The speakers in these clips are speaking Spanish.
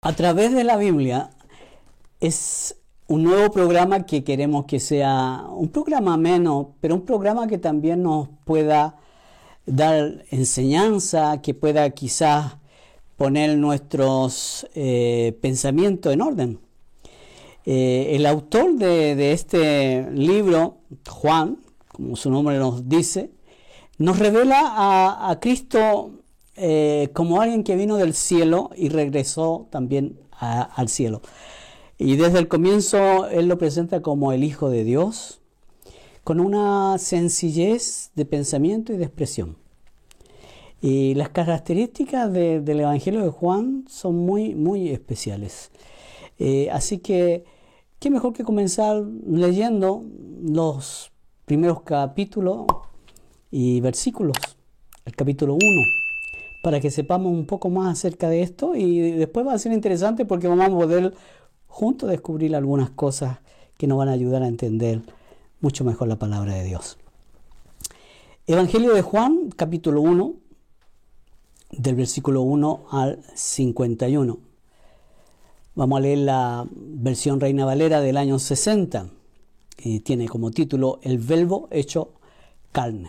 A través de la Biblia es un nuevo programa que queremos que sea un programa menos, pero un programa que también nos pueda dar enseñanza, que pueda quizás poner nuestros eh, pensamientos en orden. Eh, el autor de, este libro, Juan, como su nombre nos dice, nos revela a Cristo eh, como alguien que vino del cielo y regresó también al cielo. Y desde el comienzo Él lo presenta como el Hijo de Dios, con una sencillez de pensamiento y de expresión. Y las características del Evangelio de Juan son muy, muy especiales. Eh, así que, qué mejor que comenzar leyendo los primeros capítulos y versículos, el capítulo 1 para que sepamos un poco más acerca de esto y después va a ser interesante porque vamos a poder juntos descubrir algunas cosas que nos van a ayudar a entender mucho mejor la palabra de Dios. Evangelio de Juan, capítulo 1, del versículo 1 al 51. Vamos a leer la versión Reina Valera del año 60 y tiene como título El Verbo hecho carne.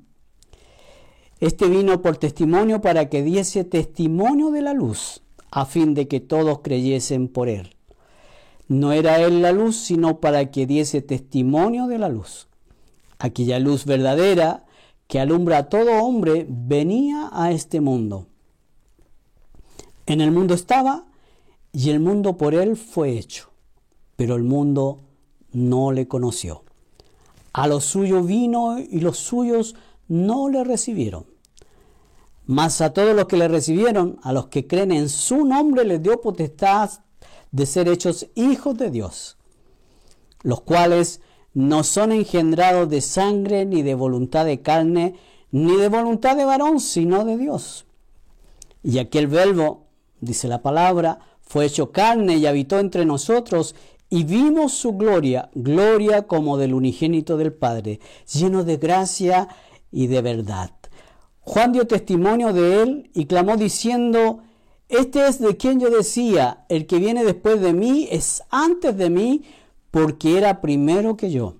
Este vino por testimonio para que diese testimonio de la luz, a fin de que todos creyesen por él. No era él la luz, sino para que diese testimonio de la luz. Aquella luz verdadera que alumbra a todo hombre venía a este mundo. En el mundo estaba y el mundo por él fue hecho, pero el mundo no le conoció. A los suyos vino y los suyos no le recibieron. Mas a todos los que le recibieron, a los que creen en su nombre, les dio potestad de ser hechos hijos de Dios, los cuales no son engendrados de sangre, ni de voluntad de carne, ni de voluntad de varón, sino de Dios. Y aquel verbo, dice la palabra, fue hecho carne y habitó entre nosotros, y vimos su gloria, gloria como del unigénito del Padre, lleno de gracia y de verdad. Juan dio testimonio de él y clamó diciendo, este es de quien yo decía, el que viene después de mí es antes de mí, porque era primero que yo.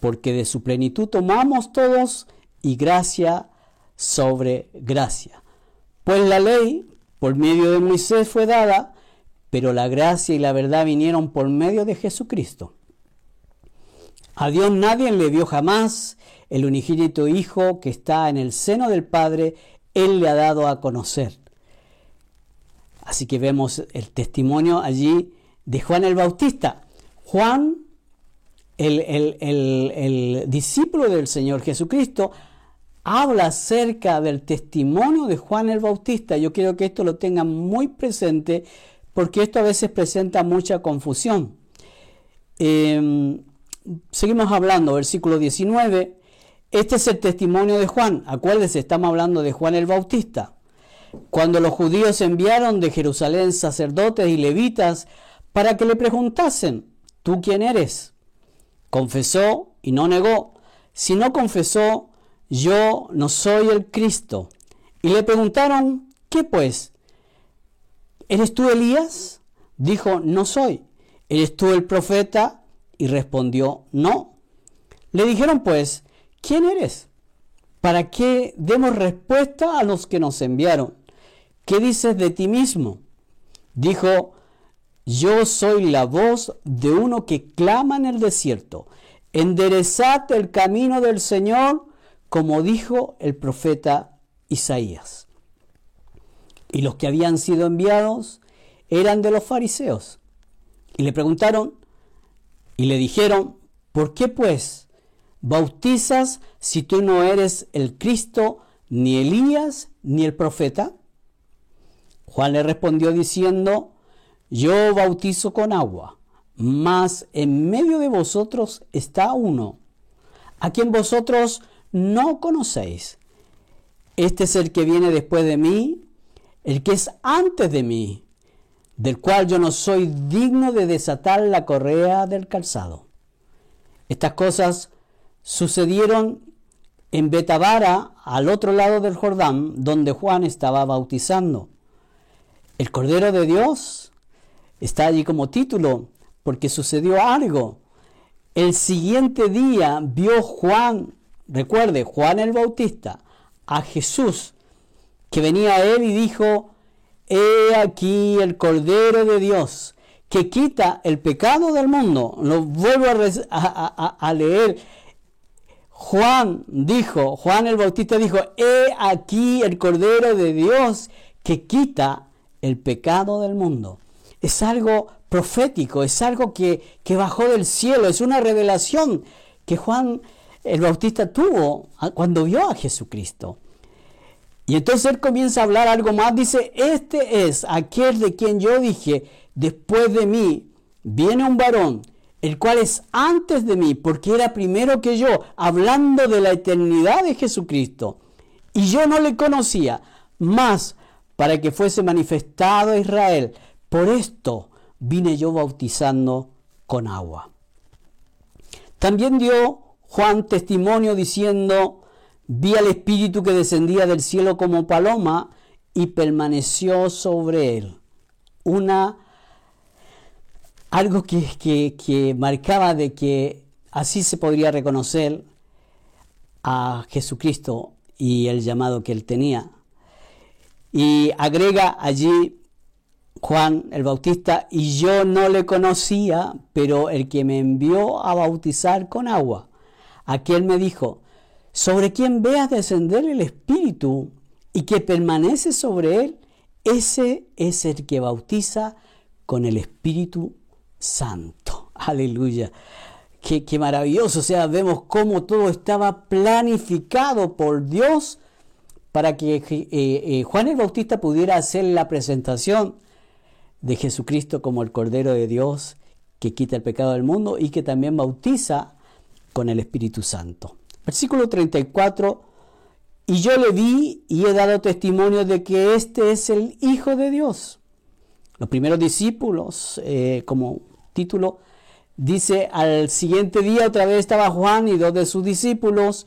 Porque de su plenitud tomamos todos y gracia sobre gracia. Pues la ley, por medio de Moisés, fue dada, pero la gracia y la verdad vinieron por medio de Jesucristo. A Dios nadie le dio jamás el unigénito Hijo que está en el seno del Padre, Él le ha dado a conocer. Así que vemos el testimonio allí de Juan el Bautista. Juan, el, el discípulo del Señor Jesucristo, habla acerca del testimonio de Juan el Bautista. Yo quiero que esto lo tengan muy presente porque esto a veces presenta mucha confusión. Em, seguimos hablando, versículo 19. Este es el testimonio de Juan. Acuérdense, estamos hablando de Juan el Bautista. cuando los judíos enviaron de Jerusalén sacerdotes y levitas para que le preguntasen, ¿tú quién eres? Confesó y no negó. Si no confesó, yo no soy el Cristo. Y le preguntaron, ¿qué pues? ¿Eres tú Elías? Dijo, no soy. ¿Eres tú el profeta? Y respondió, no. Le dijeron pues, ¿quién eres? Para que demos respuesta a los que nos enviaron. ¿Qué dices de ti mismo? Dijo, yo soy la voz de uno que clama en el desierto. Enderezad el camino del Señor, como dijo el profeta Isaías. Y los que habían sido enviados eran de los fariseos. Y le preguntaron y le dijeron, ¿por qué pues bautizas si tú no eres el Cristo, ni Elías, ni el profeta? Juan le respondió diciendo, yo bautizo con agua, mas en medio de vosotros está uno, a quien vosotros no conocéis. Este es el que viene después de mí, el que es antes de mí, del cual yo no soy digno de desatar la correa del calzado. Estas cosas sucedieron en Betavara, al otro lado del Jordán, donde Juan estaba bautizando. El Cordero de Dios está allí como título, porque sucedió algo. El siguiente día vio Juan, recuerde, Juan el Bautista, a Jesús, que venía a él y dijo, He aquí el Cordero de Dios que quita el pecado del mundo. Lo vuelvo a, leer. Juan dijo, Juan el Bautista dijo, he aquí el Cordero de Dios que quita el pecado del mundo. Es algo profético, es algo que, que bajó del cielo, es una revelación que Juan el Bautista tuvo cuando vio a Jesucristo. Y entonces él comienza a hablar algo más, dice, este es aquel de quien yo dije, después de mí viene un varón, el cual es antes de mí, porque era primero que yo, hablando de la eternidad de Jesucristo. Y yo no le conocía, más para que fuese manifestado a Israel. Por esto vine yo bautizando con agua. También dio Juan testimonio diciendo, Vi al Espíritu que descendía del cielo como paloma y permaneció sobre él. Una, algo que, marcaba de que así se podría reconocer a Jesucristo y el llamado que él tenía. Y agrega allí Juan el Bautista, y yo no le conocía, pero el que me envió a bautizar con agua, aquel me dijo, sobre quien veas descender el Espíritu y que permanece sobre él, ese es el que bautiza con el Espíritu Santo. Aleluya. Qué, maravilloso. O sea, vemos cómo todo estaba planificado por Dios para que eh, eh, Juan el Bautista pudiera hacer la presentación de Jesucristo como el Cordero de Dios que quita el pecado del mundo y que también bautiza con el Espíritu Santo. Versículo 34, y yo le vi y he dado testimonio de que este es el Hijo de Dios. Los primeros discípulos, eh, como título, dice, al siguiente día otra vez estaba Juan y dos de sus discípulos,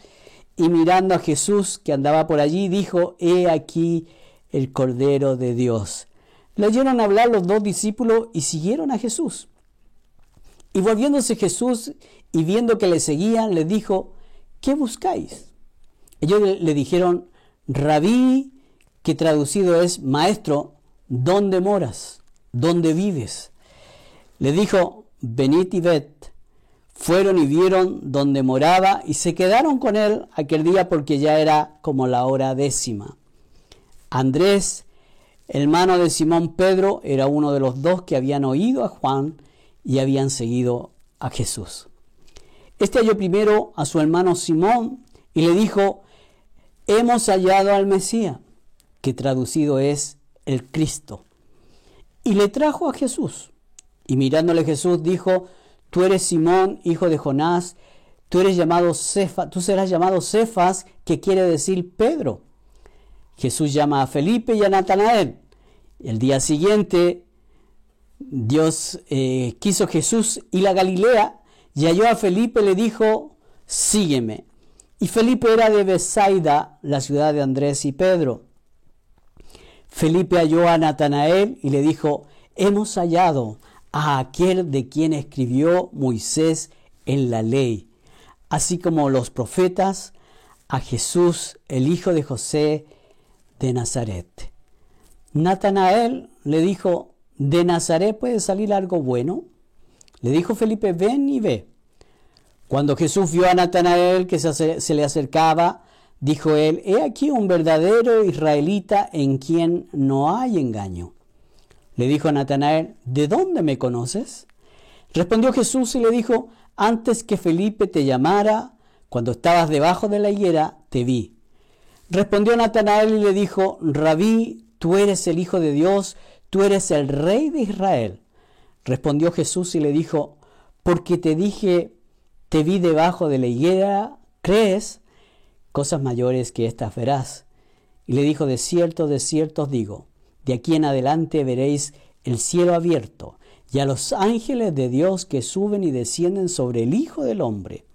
y mirando a Jesús que andaba por allí, dijo, he aquí el Cordero de Dios. Le oyeron hablar los dos discípulos y siguieron a Jesús. Y volviéndose Jesús y viendo que le seguían, le dijo, ¿qué buscáis? Ellos le dijeron, rabí, que traducido es maestro, ¿dónde moras? ¿Dónde vives? Le dijo, venid y ved. Fueron y vieron donde moraba y se quedaron con él aquel día porque ya era como la hora décima. Andrés, hermano de Simón Pedro, era uno de los dos que habían oído a Juan y habían seguido a Jesús. Este halló primero a su hermano Simón y le dijo, hemos hallado al Mesías, que traducido es el Cristo. Y le trajo a Jesús. Y mirándole Jesús dijo, tú eres Simón, hijo de Jonás, tú eres llamado Cefas, tú serás llamado Cefas, que quiere decir Pedro. Jesús llama a Felipe y a Natanael. El día siguiente, Dios eh, quiso Jesús y la Galilea y halló a Felipe le dijo, sígueme. Y Felipe era de Besaida, la ciudad de Andrés y Pedro. Felipe halló a Natanael y le dijo, hemos hallado a aquel de quien escribió Moisés en la ley, así como los profetas, a Jesús, el hijo de José de Nazaret. Natanael le dijo, ¿de Nazaret puede salir algo bueno? Le dijo Felipe, ven y ve. Cuando Jesús vio a Natanael que se, le acercaba, dijo él, he aquí un verdadero israelita en quien no hay engaño. Le dijo a Natanael, ¿de dónde me conoces? Respondió Jesús y le dijo, antes que Felipe te llamara, cuando estabas debajo de la higuera, te vi. Respondió Natanael y le dijo, Rabí, tú eres el Hijo de Dios, tú eres el Rey de Israel. Respondió Jesús y le dijo, porque te dije, te vi debajo de la higuera, ¿crees? Cosas mayores que estas verás. Y le dijo, de cierto, de cierto os digo, de aquí en adelante veréis el cielo abierto y a los ángeles de Dios que suben y descienden sobre el Hijo del Hombre.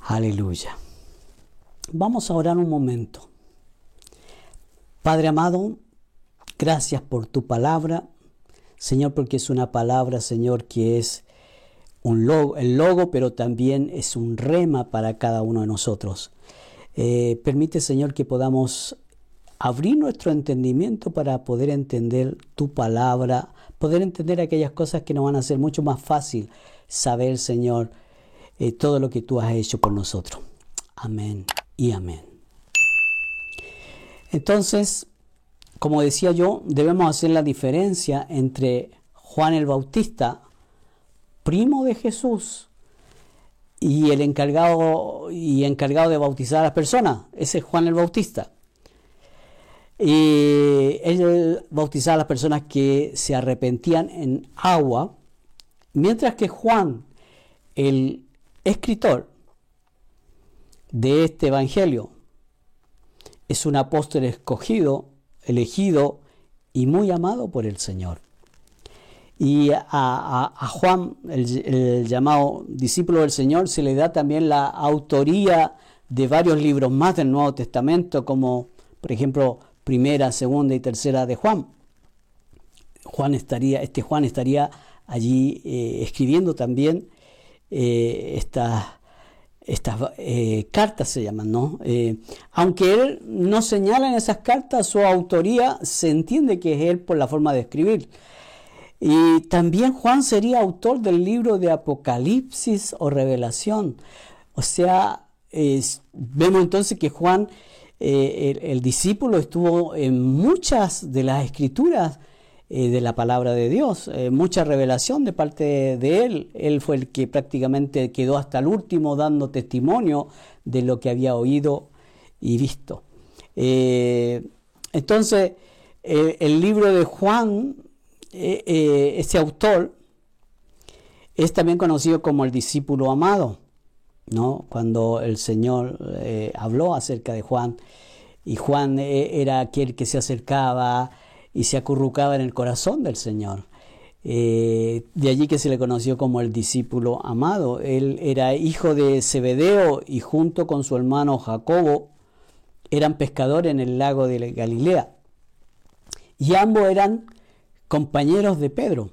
Aleluya. Vamos a orar un momento. Padre amado, gracias por tu palabra. Señor, porque es una palabra, Señor, que es un logo, el logo, pero también es un rema para cada uno de nosotros. Eh, permite, Señor, que podamos abrir nuestro entendimiento para poder entender tu palabra, poder entender aquellas cosas que nos van a hacer mucho más fácil saber, Señor, eh, todo lo que tú has hecho por nosotros. Amén y amén. Entonces, como decía yo, debemos hacer la diferencia entre Juan el Bautista, primo de Jesús, y el encargado y encargado de bautizar a las personas, ese es Juan el Bautista. Y él bautizaba a las personas que se arrepentían en agua, mientras que Juan, el escritor de este evangelio, es un apóstol escogido, elegido y muy amado por el Señor. Y a, Juan, el, llamado discípulo del Señor, se le da también la autoría de varios libros más del Nuevo Testamento, como por ejemplo primera, segunda y tercera de Juan. Juan estaría, este Juan estaría allí eh, escribiendo también eh, estas, estas eh, cartas se llaman, ¿no? aunque él no señala en esas cartas su autoría, se entiende que es él por la forma de escribir. Y también Juan sería autor del libro de Apocalipsis o Revelación. O sea, vemos entonces que Juan, eh, el, discípulo, estuvo en muchas de las escrituras eh, de la palabra de Dios, eh, mucha revelación de parte de él. Él fue el que prácticamente quedó hasta el último dando testimonio de lo que había oído y visto. entonces, el libro de Juan ese autor es también conocido como el discípulo amado, ¿no? Cuando el Señor eh, habló acerca de Juan, y Juan era aquel que se acercaba y se acurrucaba en el corazón del Señor. de allí que se le conoció como el discípulo amado. Él era hijo de Zebedeo y junto con su hermano Jacobo eran pescadores en el lago de Galilea. Y ambos eran compañeros de Pedro.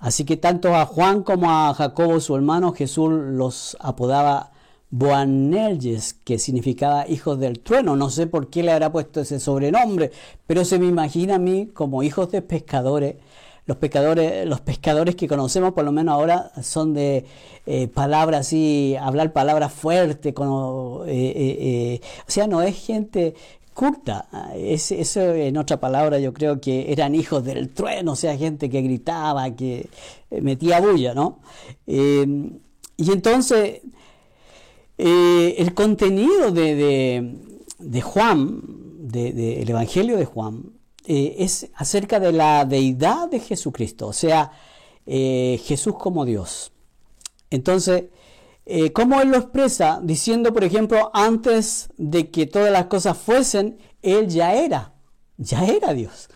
Así que tanto a Juan como a Jacobo, su hermano, Jesús los apodaba Boanerges, que significaba hijos del trueno. No sé por qué le habrá puesto ese sobrenombre, pero se me imagina a mí como hijos de pescadores. Los pescadores, los pescadores que conocemos, por lo menos ahora, son de eh, palabras así, hablar palabras fuertes, como, eh, eh, o sea, no es gente curta. eso en otra palabra yo creo que eran hijos del trueno, o sea, gente que gritaba, que eh, metía bulla, ¿no? Eh, y entonces eh, el contenido de, Juan, del Evangelio de Juan, es acerca de la deidad de Jesucristo, o sea, Jesús como Dios. Entonces, eh, ¿cómo Él lo expresa? Diciendo, por ejemplo, antes de que todas las cosas fuesen, Él ya era, ya era Dios.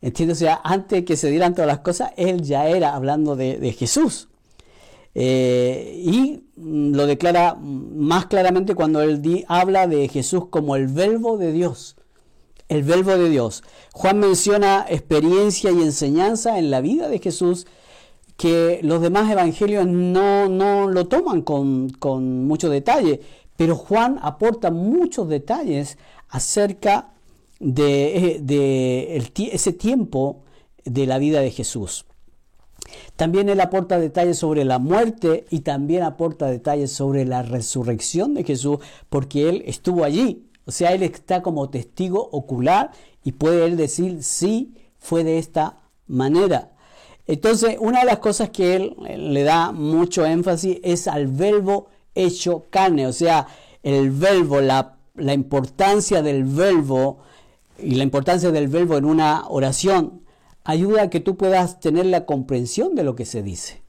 ¿Entiendes? O sea, antes de que se dieran todas las cosas, Él ya era, hablando de, Jesús. Eh, y mm, lo declara más claramente cuando Él habla de Jesús como el verbo de Dios. El verbo de Dios. Juan menciona experiencia y enseñanza en la vida de Jesús que los demás evangelios no, no lo toman con, con, mucho detalle, pero Juan aporta muchos detalles acerca de, de ese tiempo de la vida de Jesús. También él aporta detalles sobre la muerte y también aporta detalles sobre la resurrección de Jesús, porque él estuvo allí. O sea, él está como testigo ocular y puede él decir, sí, fue de esta manera. Entonces, una de las cosas que él le da mucho énfasis es al verbo hecho carne, o sea, el verbo, la, importancia del verbo y la importancia del verbo en una oración ayuda a que tú puedas tener la comprensión de lo que se dice.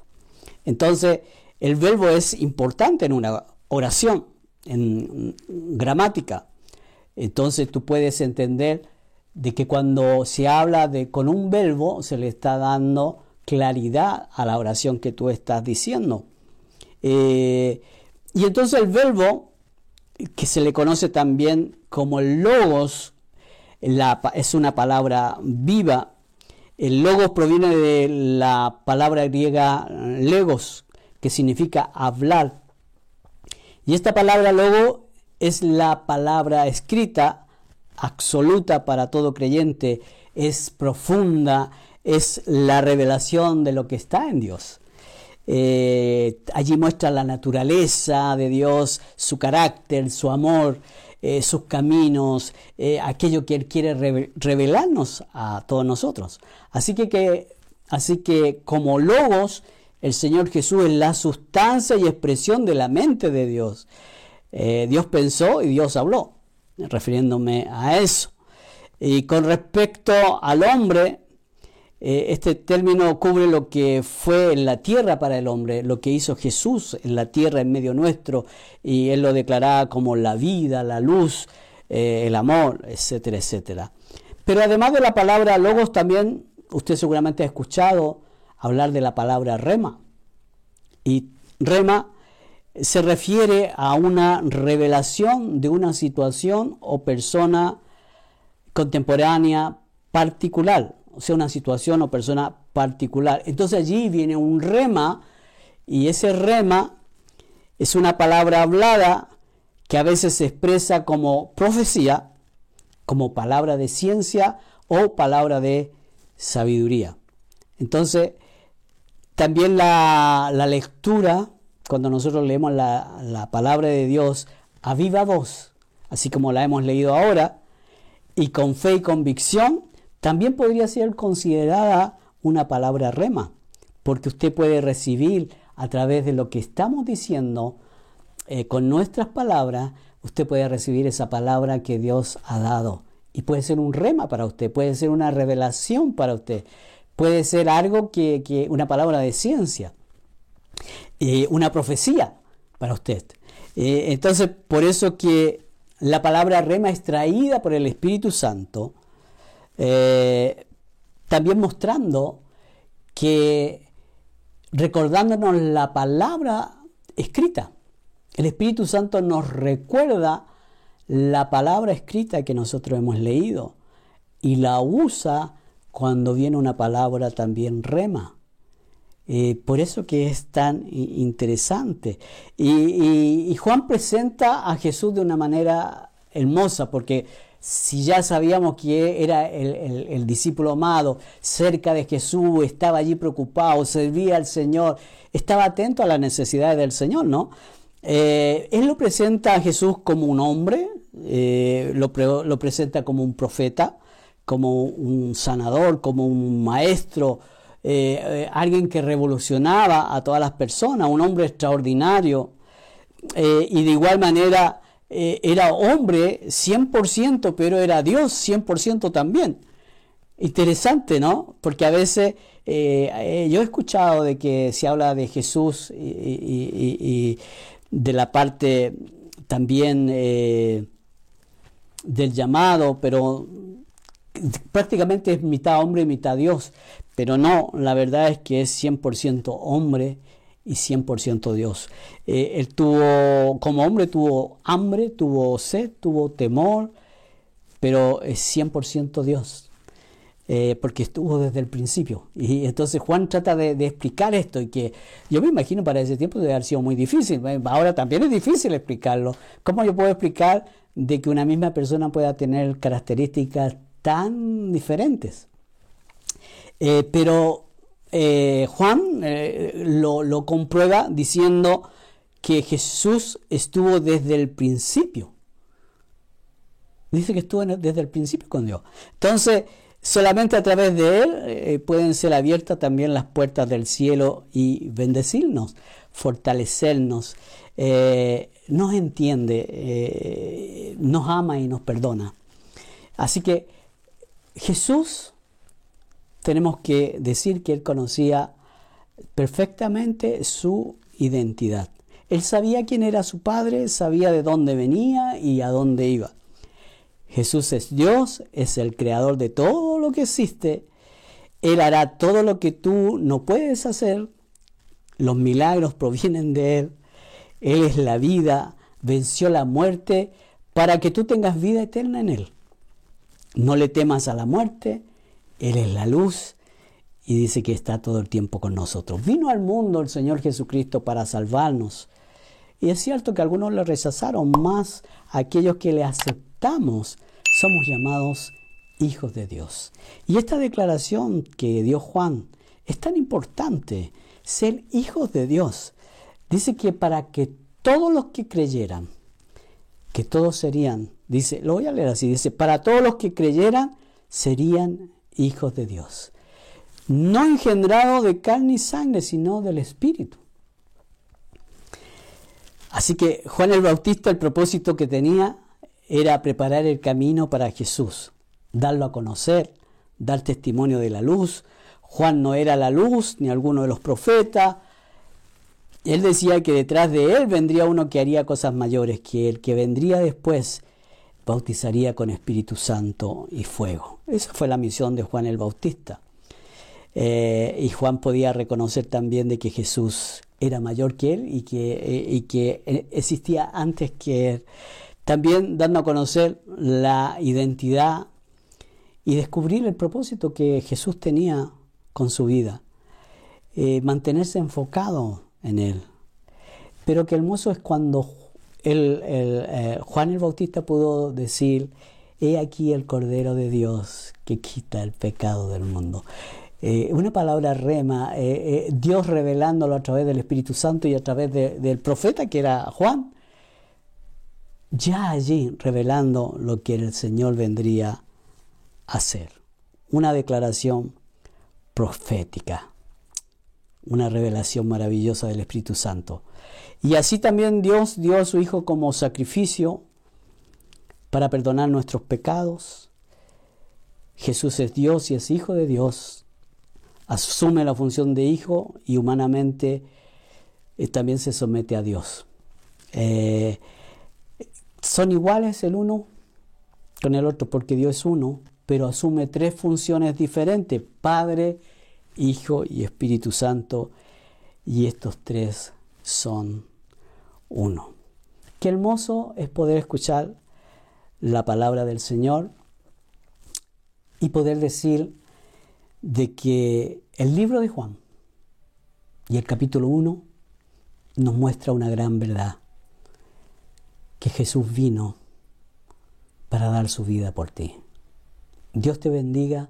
Entonces, el verbo es importante en una oración, en gramática. Entonces tú puedes entender de que cuando se habla de con un verbo se le está dando claridad a la oración que tú estás diciendo. Eh, y entonces el verbo, que se le conoce también como logos, es una palabra viva. El logos proviene de la palabra griega legos, que significa hablar. Y esta palabra logo es la palabra escrita absoluta para todo creyente, es profunda, es la revelación de lo que está en Dios. Eh, allí muestra la naturaleza de Dios, su carácter, su amor, eh, sus caminos, eh, aquello que Él quiere revelarnos a todos nosotros. Así que, que, así que como logos, el Señor Jesús es la sustancia y expresión de la mente de Dios. Dios pensó y Dios habló, refiriéndome a eso. Y con respecto al hombre, eh, este término cubre lo que fue en la tierra para el hombre, lo que hizo Jesús en la tierra en medio nuestro, y él lo declaraba como la vida, la luz, eh, el amor, etcétera, etcétera. Pero además de la palabra logos, también usted seguramente ha escuchado hablar de la palabra rema. Y rema se refiere a una revelación de una situación o persona contemporánea particular o sea, una situación o persona particular. Entonces allí viene un rema y ese rema es una palabra hablada que a veces se expresa como profecía, como palabra de ciencia o palabra de sabiduría. Entonces, también la, lectura, cuando nosotros leemos la, la palabra de Dios a viva voz, así como la hemos leído ahora, y con fe y convicción, también podría ser considerada una palabra rema, porque usted puede recibir a través de lo que estamos diciendo, eh, con nuestras palabras, usted puede recibir esa palabra que Dios ha dado. Y puede ser un rema para usted, puede ser una revelación para usted, puede ser algo que, una palabra de ciencia, eh, una profecía para usted. Eh, entonces, por eso que la palabra rema es traída por el Espíritu Santo eh, también mostrando que recordándonos la palabra escrita, el Espíritu Santo nos recuerda la palabra escrita que nosotros hemos leído y la usa cuando viene una palabra también rema. Eh, por eso que es tan interesante. y, Juan presenta a Jesús de una manera hermosa, porque si ya sabíamos que era el, discípulo amado, cerca de Jesús, estaba allí preocupado, servía al Señor, estaba atento a las necesidades del Señor, ¿no? Eh, él lo presenta a Jesús como un hombre, eh, lo, presenta como un profeta, como un sanador, como un maestro, eh, alguien que revolucionaba a todas las personas, un hombre extraordinario. y de igual manera eh, era hombre 100%, pero era Dios 100% también. Interesante, ¿no? Porque a veces eh, eh, yo he escuchado de que se habla de Jesús y, de la parte también eh, del llamado, pero prácticamente es mitad hombre y mitad Dios. Pero no, la verdad es que es 100% hombre y 100% Dios. Eh, él tuvo, como hombre, tuvo hambre, tuvo sed, tuvo temor, pero es 100% Dios. Eh, porque estuvo desde el principio. Y entonces Juan trata de, explicar esto y que yo me imagino para ese tiempo debe haber sido muy difícil. Ahora también es difícil explicarlo. ¿Cómo yo puedo explicar de que una misma persona pueda tener características tan diferentes? Eh, pero eh, Juan lo, lo comprueba diciendo que Jesús estuvo desde el principio. Dice que estuvo desde el principio con Dios. Entonces, Solamente a través de Él eh, pueden ser abiertas también las puertas del cielo y bendecirnos, fortalecernos. Eh, nos entiende, eh, nos ama y nos perdona. Así que Jesús, tenemos que decir que Él conocía perfectamente su identidad. Él sabía quién era su padre, sabía de dónde venía y a dónde iba. Jesús es Dios, es el creador de todo lo que existe. Él hará todo lo que tú no puedes hacer. Los milagros provienen de Él. Él es la vida, venció la muerte para que tú tengas vida eterna en Él. No le temas a la muerte, Él es la luz y dice que está todo el tiempo con nosotros. Vino al mundo el Señor Jesucristo para salvarnos. Y es cierto que algunos le rechazaron más aquellos que le aceptaron somos llamados hijos de Dios. Y esta declaración que dio Juan es tan importante, ser hijos de Dios. Dice que para que todos los que creyeran, que todos serían, dice, lo voy a leer así, dice, para todos los que creyeran serían hijos de Dios. No engendrado de carne y sangre, sino del Espíritu. Así que Juan el Bautista, el propósito que tenía era preparar el camino para Jesús, darlo a conocer, dar testimonio de la luz. Juan no era la luz, ni alguno de los profetas. Él decía que detrás de él vendría uno que haría cosas mayores, que el que vendría después bautizaría con Espíritu Santo y fuego. Esa fue la misión de Juan el Bautista. Eh, y Juan podía reconocer también de que Jesús era mayor que él y que, eh, que existía antes que él. También dando a conocer la identidad y descubrir el propósito que Jesús tenía con su vida. Eh, mantenerse enfocado en Él. Pero que hermoso es cuando eh, Juan el Bautista pudo decir, he aquí el Cordero de Dios que quita el pecado del mundo. Eh, una palabra rema, Dios revelándolo a través del Espíritu Santo y a través del profeta que era Juan, ya allí revelando lo que el Señor vendría a hacer. Una declaración profética, una revelación maravillosa del Espíritu Santo. Y así también Dios dio a su Hijo como sacrificio para perdonar nuestros pecados. Jesús es Dios y es Hijo de Dios. Asume la función de Hijo y humanamente eh, también se somete a Dios. Eh, son iguales el uno con el otro porque Dios es uno, pero asume tres funciones diferentes, Padre, Hijo y Espíritu Santo, y estos tres son uno. Qué hermoso es poder escuchar la palabra del Señor y poder decir de que el libro de Juan y el capítulo 1 nos muestra una gran verdad que Jesús vino para dar su vida por ti. Dios te bendiga.